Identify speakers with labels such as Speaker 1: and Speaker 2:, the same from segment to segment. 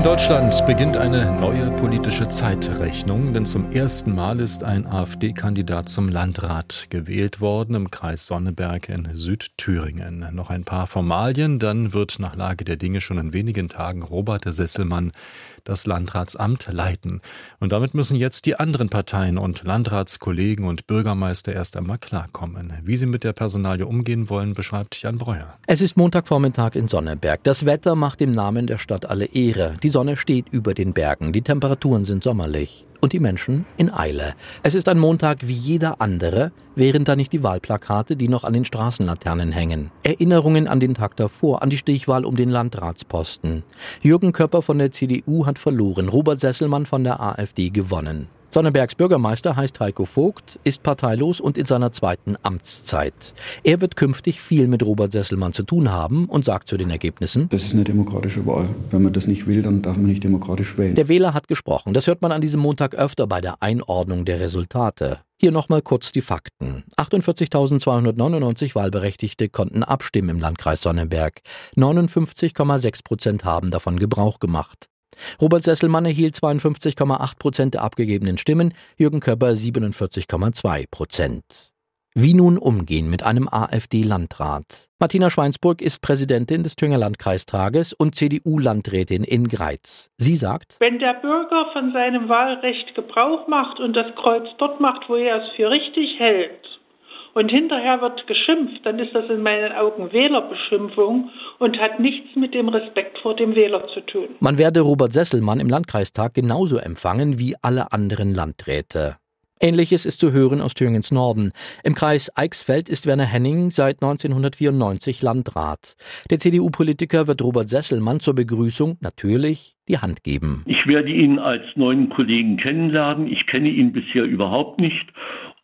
Speaker 1: In Deutschland beginnt eine neue politische Zeitrechnung, denn zum ersten Mal ist ein AfD-Kandidat zum Landrat gewählt worden im Kreis Sonneberg in Südthüringen. Noch ein paar Formalien, dann wird nach Lage der Dinge schon in wenigen Tagen Robert Sesselmann das Landratsamt leiten. Und damit müssen jetzt die anderen Parteien und Landratskollegen und Bürgermeister erst einmal klarkommen. Wie sie mit der Personalie umgehen wollen, beschreibt Jan Breuer.
Speaker 2: Es ist Montagvormittag in Sonneberg. Das Wetter macht dem Namen der Stadt alle Ehre. Die Sonne steht über den Bergen. Die Temperaturen sind sommerlich und die Menschen in Eile. Es ist ein Montag wie jeder andere, wären da nicht die Wahlplakate, die noch an den Straßenlaternen hängen. Erinnerungen an den Tag davor, an die Stichwahl um den Landratsposten. Jürgen Köpper von der CDU hat verloren, Robert Sesselmann von der AfD gewonnen. Sonnebergs Bürgermeister heißt Heiko Vogt, ist parteilos und in seiner zweiten Amtszeit. Er wird künftig viel mit Robert Sesselmann zu tun haben und sagt zu den Ergebnissen:
Speaker 3: Das ist eine demokratische Wahl. Wenn man das nicht will, dann darf man nicht demokratisch wählen.
Speaker 2: Der Wähler hat gesprochen. Das hört man an diesem Montag öfter bei der Einordnung der Resultate. Hier nochmal kurz die Fakten. 48.299 Wahlberechtigte konnten abstimmen im Landkreis Sonnenberg. 59,6 Prozent haben davon Gebrauch gemacht. Robert Sesselmann erhielt 52,8 Prozent der abgegebenen Stimmen, Jürgen Köpper 47,2 Prozent. Wie nun umgehen mit einem AfD-Landrat? Martina Schweinsburg ist Präsidentin des Thüringer Landkreistages und CDU-Landrätin in Greiz. Sie sagt,
Speaker 4: wenn der Bürger von seinem Wahlrecht Gebrauch macht und das Kreuz dort macht, wo er es für richtig hält, und hinterher wird geschimpft, dann ist das in meinen Augen Wählerbeschimpfung und hat nichts mit dem Respekt vor dem Wähler zu tun.
Speaker 2: Man werde Robert Sesselmann im Landkreistag genauso empfangen wie alle anderen Landräte. Ähnliches ist zu hören aus Thüringens Norden. Im Kreis Eichsfeld ist Werner Henning seit 1994 Landrat. Der CDU-Politiker wird Robert Sesselmann zur Begrüßung natürlich die Hand geben.
Speaker 5: Ich werde ihn als neuen Kollegen kennenlernen. Ich kenne ihn bisher überhaupt nicht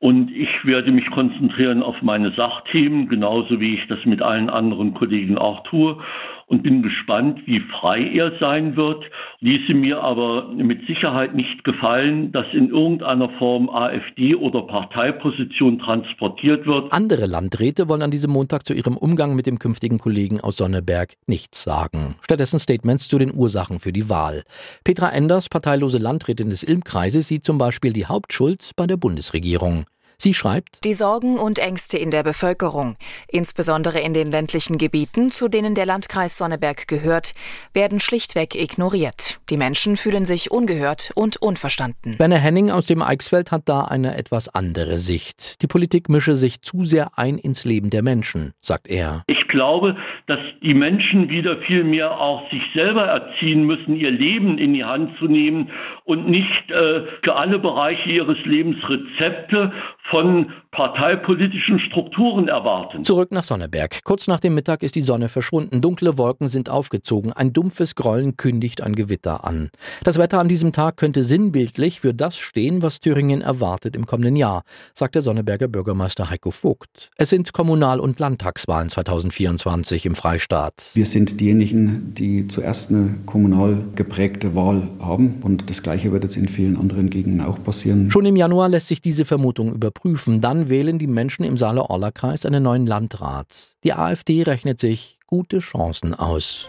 Speaker 5: und ich werde mich konzentrieren auf meine Sachthemen, genauso wie ich das mit allen anderen Kollegen auch tue. Und bin gespannt, wie frei er sein wird. Ließe mir aber mit Sicherheit nicht gefallen, dass in irgendeiner Form AfD oder Parteiposition transportiert wird.
Speaker 2: Andere Landräte wollen an diesem Montag zu ihrem Umgang mit dem künftigen Kollegen aus Sonneberg nichts sagen. Stattdessen Statements zu den Ursachen für die Wahl. Petra Enders, parteilose Landrätin des Ilmkreises, sieht zum Beispiel die Hauptschuld bei der Bundesregierung. Sie schreibt,
Speaker 6: die Sorgen und Ängste in der Bevölkerung, insbesondere in den ländlichen Gebieten, zu denen der Landkreis Sonneberg gehört, werden schlichtweg ignoriert. Die Menschen fühlen sich ungehört und unverstanden.
Speaker 2: Werner Henning aus dem Eichsfeld hat da eine etwas andere Sicht. Die Politik mische sich zu sehr ein ins Leben der Menschen, sagt er.
Speaker 5: Ich glaube, dass die Menschen wieder viel mehr auch sich selber erziehen müssen, ihr Leben in die Hand zu nehmen und nicht äh, für alle Bereiche ihres Lebens Rezepte von parteipolitischen Strukturen erwarten.
Speaker 2: Zurück nach Sonneberg. Kurz nach dem Mittag ist die Sonne verschwunden. Dunkle Wolken sind aufgezogen. Ein dumpfes Grollen kündigt ein Gewitter an. Das Wetter an diesem Tag könnte sinnbildlich für das stehen, was Thüringen erwartet im kommenden Jahr, sagt der Sonneberger Bürgermeister Heiko Vogt. Es sind Kommunal- und Landtagswahlen 2024 im Freistaat.
Speaker 3: Wir sind diejenigen, die zuerst eine kommunal geprägte Wahl haben und das Gleiche wird jetzt in vielen anderen Gegenden auch passieren.
Speaker 2: Schon im Januar lässt sich diese Vermutung überprüfen. Dann wählen die Menschen im Saale-Orla-Kreis einen neuen Landrat. Die AfD rechnet sich gute Chancen aus.